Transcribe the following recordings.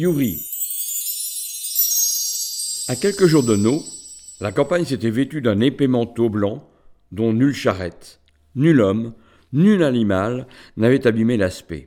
Yuri. À quelques jours de nos, la campagne s'était vêtue d'un épais manteau blanc dont nulle charrette, nul homme, nul animal n'avait abîmé l'aspect.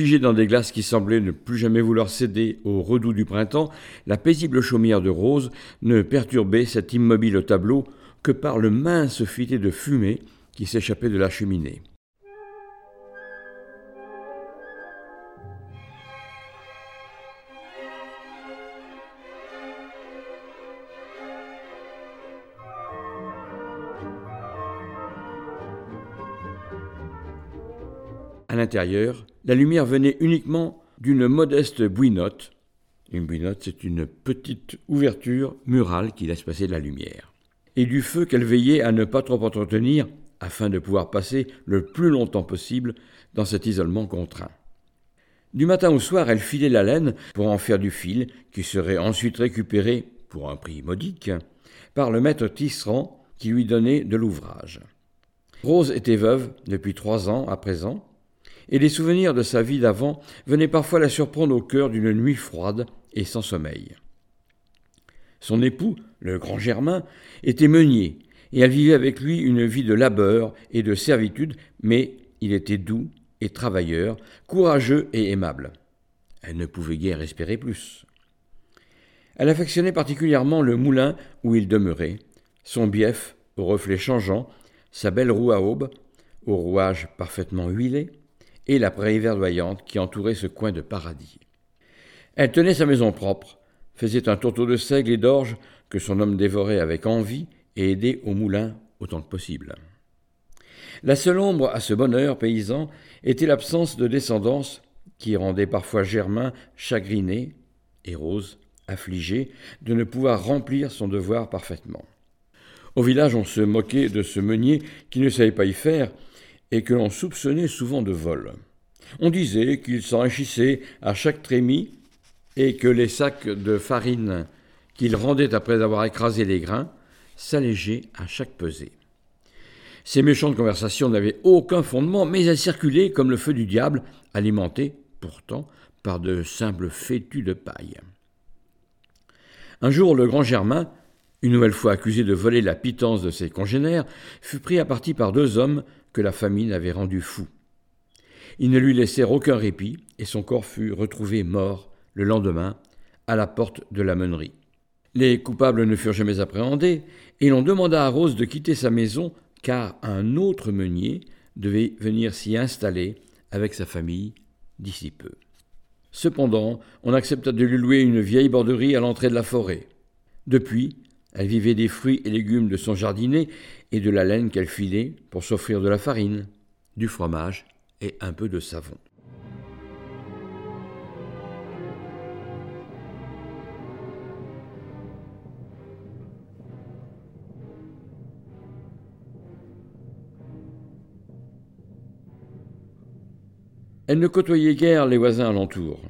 Figée dans des glaces qui semblaient ne plus jamais vouloir céder au redout du printemps, la paisible chaumière de rose ne perturbait cet immobile tableau que par le mince filet de fumée qui s'échappait de la cheminée. À l'intérieur, la lumière venait uniquement d'une modeste bouinotte. Une bouinotte, c'est une petite ouverture murale qui laisse passer la lumière. Et du feu qu'elle veillait à ne pas trop entretenir afin de pouvoir passer le plus longtemps possible dans cet isolement contraint. Du matin au soir, elle filait la laine pour en faire du fil qui serait ensuite récupéré, pour un prix modique, par le maître tisserand qui lui donnait de l'ouvrage. Rose était veuve depuis trois ans à présent, et les souvenirs de sa vie d'avant venaient parfois la surprendre au cœur d'une nuit froide et sans sommeil. Son époux, le grand Germain, était meunier, et elle vivait avec lui une vie de labeur et de servitude, mais il était doux et travailleur, courageux et aimable. Elle ne pouvait guère espérer plus. Elle affectionnait particulièrement le moulin où il demeurait, son bief aux reflets changeants, sa belle roue à aube, au rouage parfaitement huilé, et la prairie verdoyante qui entourait ce coin de paradis. Elle tenait sa maison propre, faisait un tourteau de seigle et d'orge que son homme dévorait avec envie et aidait au moulin autant que possible. La seule ombre à ce bonheur paysan était l'absence de descendance qui rendait parfois Germain chagriné et Rose affligée de ne pouvoir remplir son devoir parfaitement. Au village, on se moquait de ce meunier qui ne savait pas y faire et que l'on soupçonnait souvent de vol. On disait qu'il s'enrichissait à chaque trémie et que les sacs de farine qu'il rendait après avoir écrasé les grains s'allégeaient à chaque pesée. Ces méchantes conversations n'avaient aucun fondement, mais elles circulaient comme le feu du diable, alimentées, pourtant, par de simples fétus de paille. Un jour, le grand Germain, une nouvelle fois accusé de voler la pitance de ses congénères, fut pris à partie par deux hommes que la famine avait rendu fou. Ils ne lui laissèrent aucun répit, et son corps fut retrouvé mort le lendemain à la porte de la meunerie. Les coupables ne furent jamais appréhendés, et l'on demanda à Rose de quitter sa maison, car un autre meunier devait venir s'y installer avec sa famille d'ici peu. Cependant, on accepta de lui louer une vieille borderie à l'entrée de la forêt. Depuis, elle vivait des fruits et légumes de son jardinet et de la laine qu'elle filait pour s'offrir de la farine, du fromage et un peu de savon. Elle ne côtoyait guère les voisins alentours.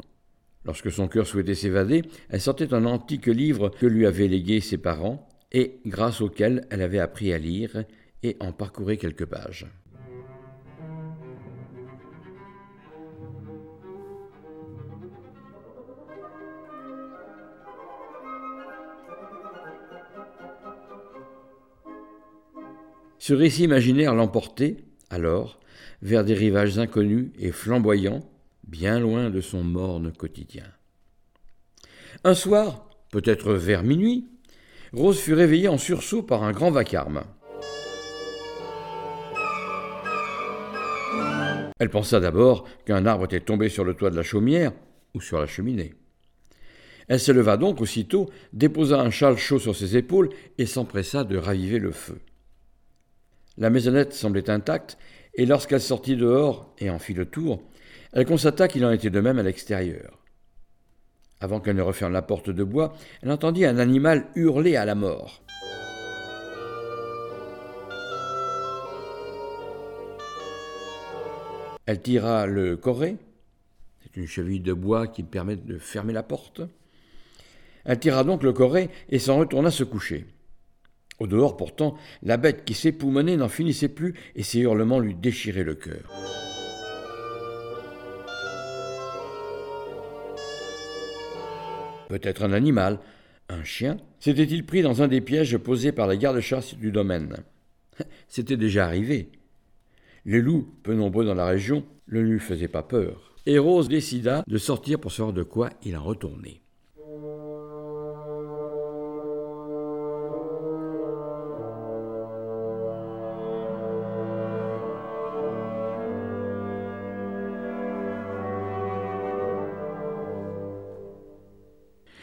Lorsque son cœur souhaitait s'évader, elle sortait un antique livre que lui avaient légué ses parents et grâce auquel elle avait appris à lire et en parcourait quelques pages. Ce récit imaginaire l'emportait, alors, vers des rivages inconnus et flamboyants, bien loin de son morne quotidien. Un soir, peut-être vers minuit, Rose fut réveillée en sursaut par un grand vacarme. Elle pensa d'abord qu'un arbre était tombé sur le toit de la chaumière ou sur la cheminée. Elle se leva donc aussitôt, déposa un châle chaud sur ses épaules et s'empressa de raviver le feu. La maisonnette semblait intacte et lorsqu'elle sortit dehors et en fit le tour, elle constata qu'il en était de même à l'extérieur. Avant qu'elle ne referme la porte de bois, elle entendit un animal hurler à la mort. Elle tira le corret, c'est une cheville de bois qui permet de fermer la porte. Elle tira donc le corret et s'en retourna se coucher. Au dehors, pourtant, la bête qui s'époumonait n'en finissait plus et ses hurlements lui déchiraient le cœur. Peut-être un animal, un chien, s'était-il pris dans un des pièges posés par les gardes-chasse du domaine. C'était déjà arrivé. Les loups, peu nombreux dans la région, ne lui faisaient pas peur. Et Rose décida de sortir pour savoir de quoi il en retournait.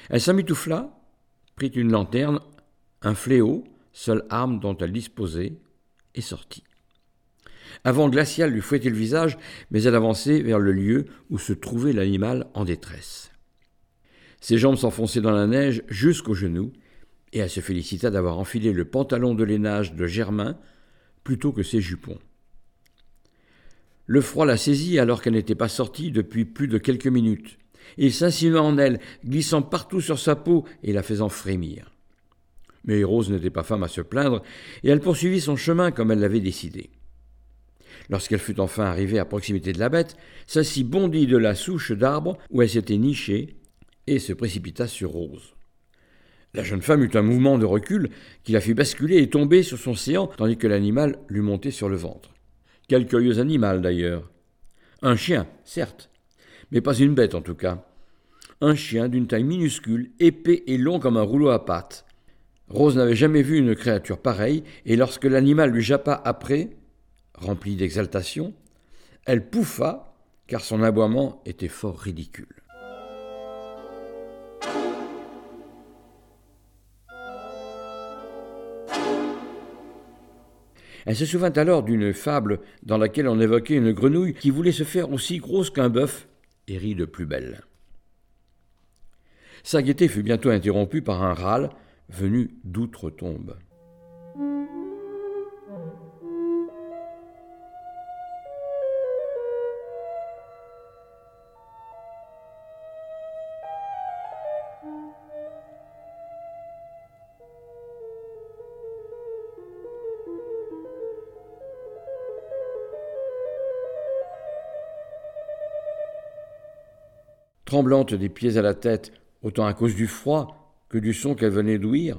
Elle s'emmitoufla, prit une lanterne, un fléau, seule arme dont elle disposait, et sortit. Avant Glacial lui fouettait le visage, mais elle avançait vers le lieu où se trouvait l'animal en détresse. Ses jambes s'enfonçaient dans la neige jusqu'aux genoux, et elle se félicita d'avoir enfilé le pantalon de lainage de Germain plutôt que ses jupons. Le froid la saisit alors qu'elle n'était pas sortie depuis plus de quelques minutes. Il s'insinua en elle, glissant partout sur sa peau et la faisant frémir. Mais Rose n'était pas femme à se plaindre, et elle poursuivit son chemin comme elle l'avait décidé. Lorsqu'elle fut enfin arrivée à proximité de la bête, Sassy bondit de la souche d'arbre où elle s'était nichée et se précipita sur Rose. La jeune femme eut un mouvement de recul qui la fit basculer et tomber sur son séant tandis que l'animal lui montait sur le ventre. Quel curieux animal d'ailleurs. Un chien, certes, mais pas une bête en tout cas. Un chien d'une taille minuscule, épais et long comme un rouleau à pattes. Rose n'avait jamais vu une créature pareille, et lorsque l'animal lui jappa après, remplie d'exaltation, elle pouffa, car son aboiement était fort ridicule. Elle se souvint alors d'une fable dans laquelle on évoquait une grenouille qui voulait se faire aussi grosse qu'un bœuf et rit de plus belle. Sa gaieté fut bientôt interrompue par un râle venu d'outre-tombe. Tremblante des pieds à la tête, autant à cause du froid que du son qu'elle venait d'ouïr,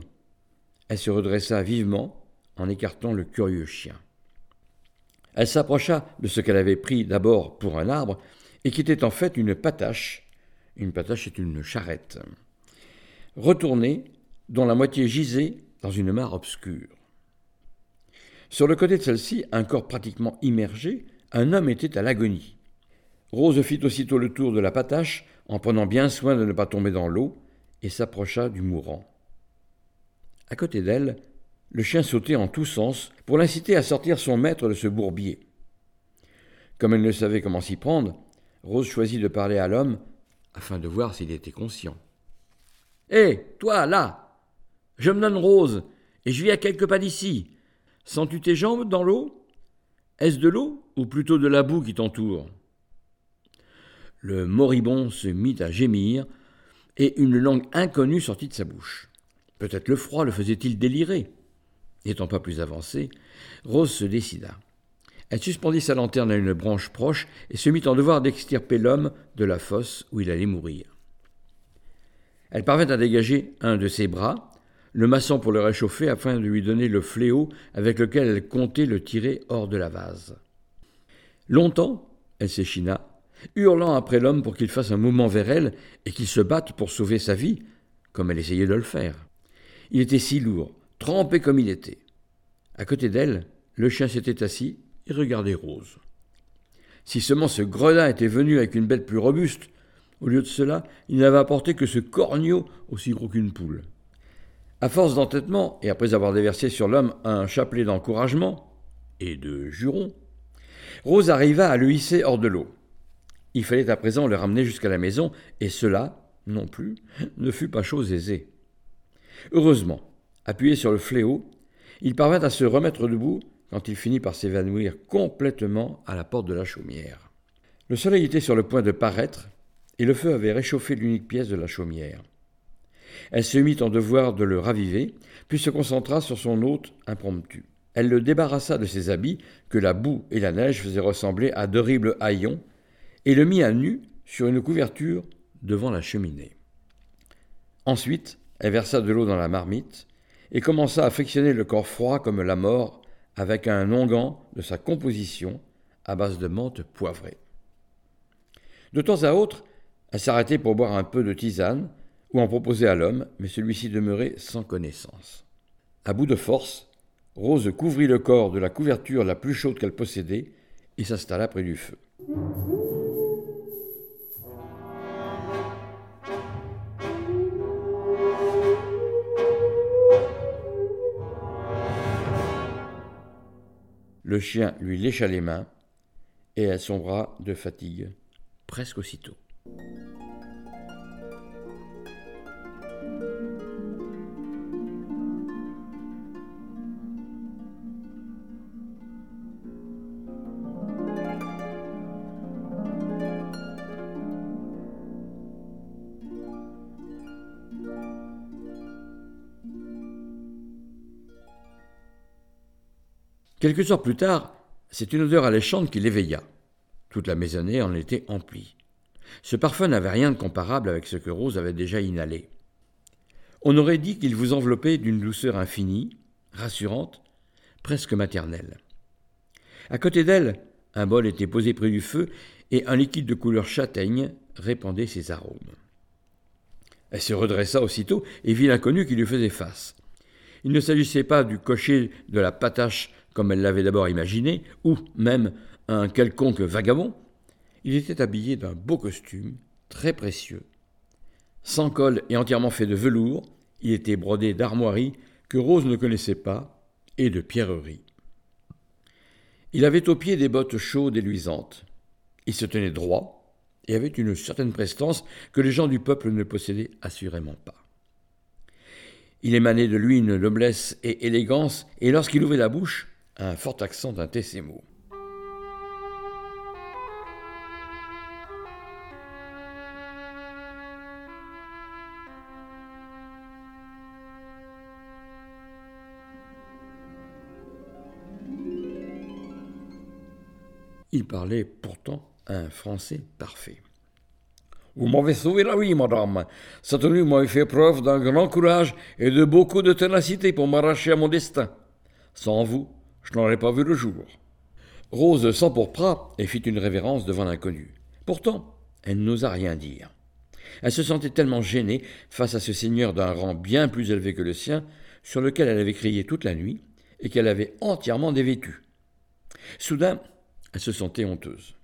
elle se redressa vivement en écartant le curieux chien. Elle s'approcha de ce qu'elle avait pris d'abord pour un arbre et qui était en fait une patache. Une patache est une charrette. Retournée, dont la moitié gisait dans une mare obscure. Sur le côté de celle-ci, un corps pratiquement immergé, un homme était à l'agonie. Rose fit aussitôt le tour de la patache en prenant bien soin de ne pas tomber dans l'eau, et s'approcha du mourant. À côté d'elle, le chien sautait en tous sens pour l'inciter à sortir son maître de ce bourbier. Comme elle ne savait comment s'y prendre, Rose choisit de parler à l'homme afin de voir s'il était conscient. Hé, toi, là Je me nomme Rose, et je vis à quelques pas d'ici. Sens-tu tes jambes dans l'eau? Est-ce de l'eau, ou plutôt de la boue qui t'entoure? Le moribond se mit à gémir, et une langue inconnue sortit de sa bouche. Peut-être le froid le faisait-il délirer. N'étant pas plus avancée, Rose se décida. Elle suspendit sa lanterne à une branche proche et se mit en devoir d'extirper l'homme de la fosse où il allait mourir. Elle parvint à dégager un de ses bras, le massant pour le réchauffer afin de lui donner le fléau avec lequel elle comptait le tirer hors de la vase. Longtemps, elle s'échina, hurlant après l'homme pour qu'il fasse un mouvement vers elle et qu'il se batte pour sauver sa vie, comme elle essayait de le faire. Il était si lourd, trempé comme il était. À côté d'elle, le chien s'était assis et regardait Rose. Si seulement ce gredin était venu avec une bête plus robuste, au lieu de cela, il n'avait apporté que ce corneau aussi gros qu'une poule. À force d'entêtement, et après avoir déversé sur l'homme un chapelet d'encouragement et de jurons, Rose arriva à le hisser hors de l'eau. Il fallait à présent le ramener jusqu'à la maison, et cela, non plus, ne fut pas chose aisée. Heureusement, appuyé sur le fléau, il parvint à se remettre debout quand il finit par s'évanouir complètement à la porte de la chaumière. Le soleil était sur le point de paraître, et le feu avait réchauffé l'unique pièce de la chaumière. Elle se mit en devoir de le raviver, puis se concentra sur son hôte impromptu. Elle le débarrassa de ses habits, que la boue et la neige faisaient ressembler à d'horribles haillons, et le mit à nu sur une couverture devant la cheminée. Ensuite, elle versa de l'eau dans la marmite et commença à frictionner le corps froid comme la mort avec un onguent de sa composition à base de menthe poivrée. De temps à autre, elle s'arrêtait pour boire un peu de tisane ou en proposer à l'homme, mais celui-ci demeurait sans connaissance. À bout de force, Rose couvrit le corps de la couverture la plus chaude qu'elle possédait et s'installa près du feu. Le chien lui lécha les mains et elle sombra de fatigue presque aussitôt. Quelques heures plus tard, c'est une odeur alléchante qui l'éveilla. Toute la maisonnée en était emplie. Ce parfum n'avait rien de comparable avec ce que Rose avait déjà inhalé. On aurait dit qu'il vous enveloppait d'une douceur infinie, rassurante, presque maternelle. À côté d'elle, un bol était posé près du feu et un liquide de couleur châtaigne répandait ses arômes. Elle se redressa aussitôt et vit l'inconnu qui lui faisait face. Il ne s'agissait pas du cocher de la patache comme elle l'avait d'abord imaginé, ou même un quelconque vagabond, il était habillé d'un beau costume, très précieux. Sans col et entièrement fait de velours, il était brodé d'armoiries que Rose ne connaissait pas, et de pierreries. Il avait aux pieds des bottes chaudes et luisantes. Il se tenait droit et avait une certaine prestance que les gens du peuple ne possédaient assurément pas. Il émanait de lui une noblesse et élégance, et lorsqu'il ouvrait la bouche, un fort accent d'un Tessimo. Il parlait pourtant un français parfait. Vous m'avez sauvé la vie, madame. Cette nuit m'avait fait preuve d'un grand courage et de beaucoup de ténacité pour m'arracher à mon destin. Sans vous, je n'aurais pas vu le jour. Rose s'empourpra et fit une révérence devant l'inconnu. Pourtant, elle n'osa rien dire. Elle se sentait tellement gênée face à ce seigneur d'un rang bien plus élevé que le sien, sur lequel elle avait crié toute la nuit, et qu'elle avait entièrement dévêtu. Soudain, elle se sentait honteuse.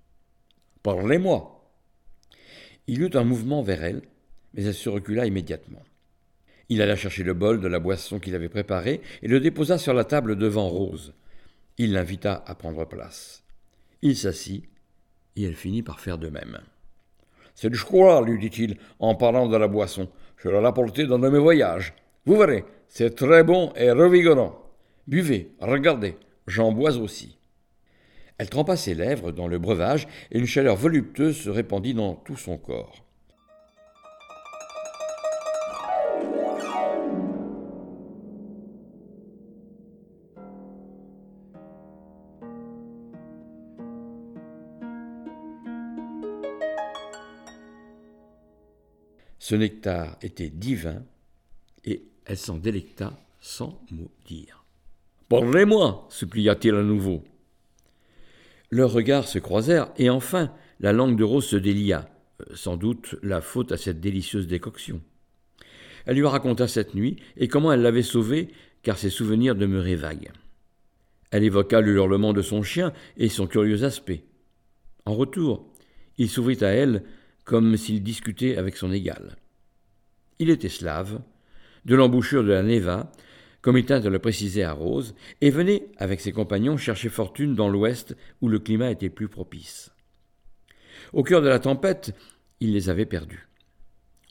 Parlez-moi. Il eut un mouvement vers elle, mais elle se recula immédiatement. Il alla chercher le bol de la boisson qu'il avait préparée et le déposa sur la table devant Rose. Il l'invita à prendre place. Il s'assit, et elle finit par faire de même. C'est du chocolat, lui dit-il, en parlant de la boisson. Je l'ai apporté dans de mes voyages. Vous verrez, c'est très bon et revigorant. Buvez, regardez, j'en bois aussi. Elle trempa ses lèvres dans le breuvage et une chaleur voluptueuse se répandit dans tout son corps. Ce nectar était divin et elle s'en délecta sans mot dire. Parlez-moi, supplia-t-il à nouveau. Leurs regards se croisèrent et enfin la langue de Rose se délia, euh, sans doute la faute à cette délicieuse décoction. Elle lui raconta cette nuit et comment elle l'avait sauvée, car ses souvenirs demeuraient vagues. Elle évoqua le hurlement de son chien et son curieux aspect. En retour, il s'ouvrit à elle comme s'il discutait avec son égal. Il était slave, de l'embouchure de la Neva, comme il tint à le préciser à Rose, et venait, avec ses compagnons, chercher fortune dans l'ouest où le climat était plus propice. Au cœur de la tempête, il les avait perdus.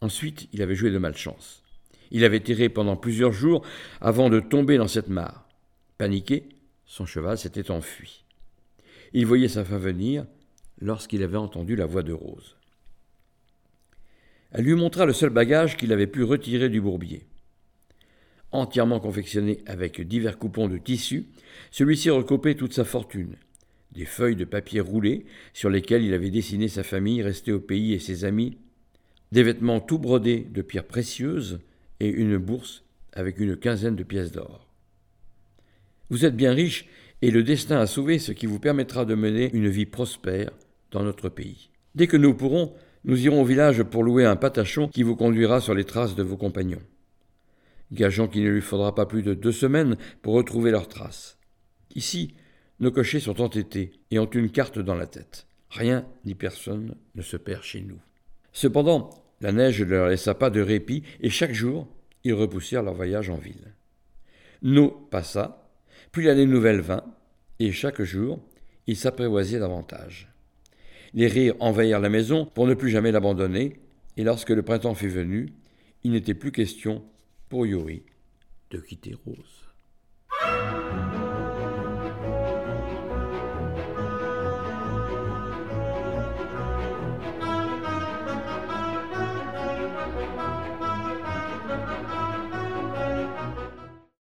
Ensuite, il avait joué de malchance. Il avait tiré pendant plusieurs jours avant de tomber dans cette mare. Paniqué, son cheval s'était enfui. Il voyait sa fin venir lorsqu'il avait entendu la voix de Rose. Elle lui montra le seul bagage qu'il avait pu retirer du bourbier. Entièrement confectionné avec divers coupons de tissu, celui-ci recoupait toute sa fortune. Des feuilles de papier roulées sur lesquelles il avait dessiné sa famille restée au pays et ses amis, des vêtements tout brodés de pierres précieuses et une bourse avec une quinzaine de pièces d'or. Vous êtes bien riche et le destin a sauvé ce qui vous permettra de mener une vie prospère dans notre pays. Dès que nous pourrons, nous irons au village pour louer un patachon qui vous conduira sur les traces de vos compagnons. Gageons qu'il ne lui faudra pas plus de deux semaines pour retrouver leurs traces. Ici, nos cochers sont entêtés et ont une carte dans la tête. Rien ni personne ne se perd chez nous. Cependant, la neige ne leur laissa pas de répit et chaque jour, ils repoussèrent leur voyage en ville. Nous passa, puis l'année nouvelle vint, et chaque jour, ils s'apprivoisaient davantage. Les rires envahirent la maison pour ne plus jamais l'abandonner, et lorsque le printemps fut venu, il n'était plus question pour Yuri de quitter Rose.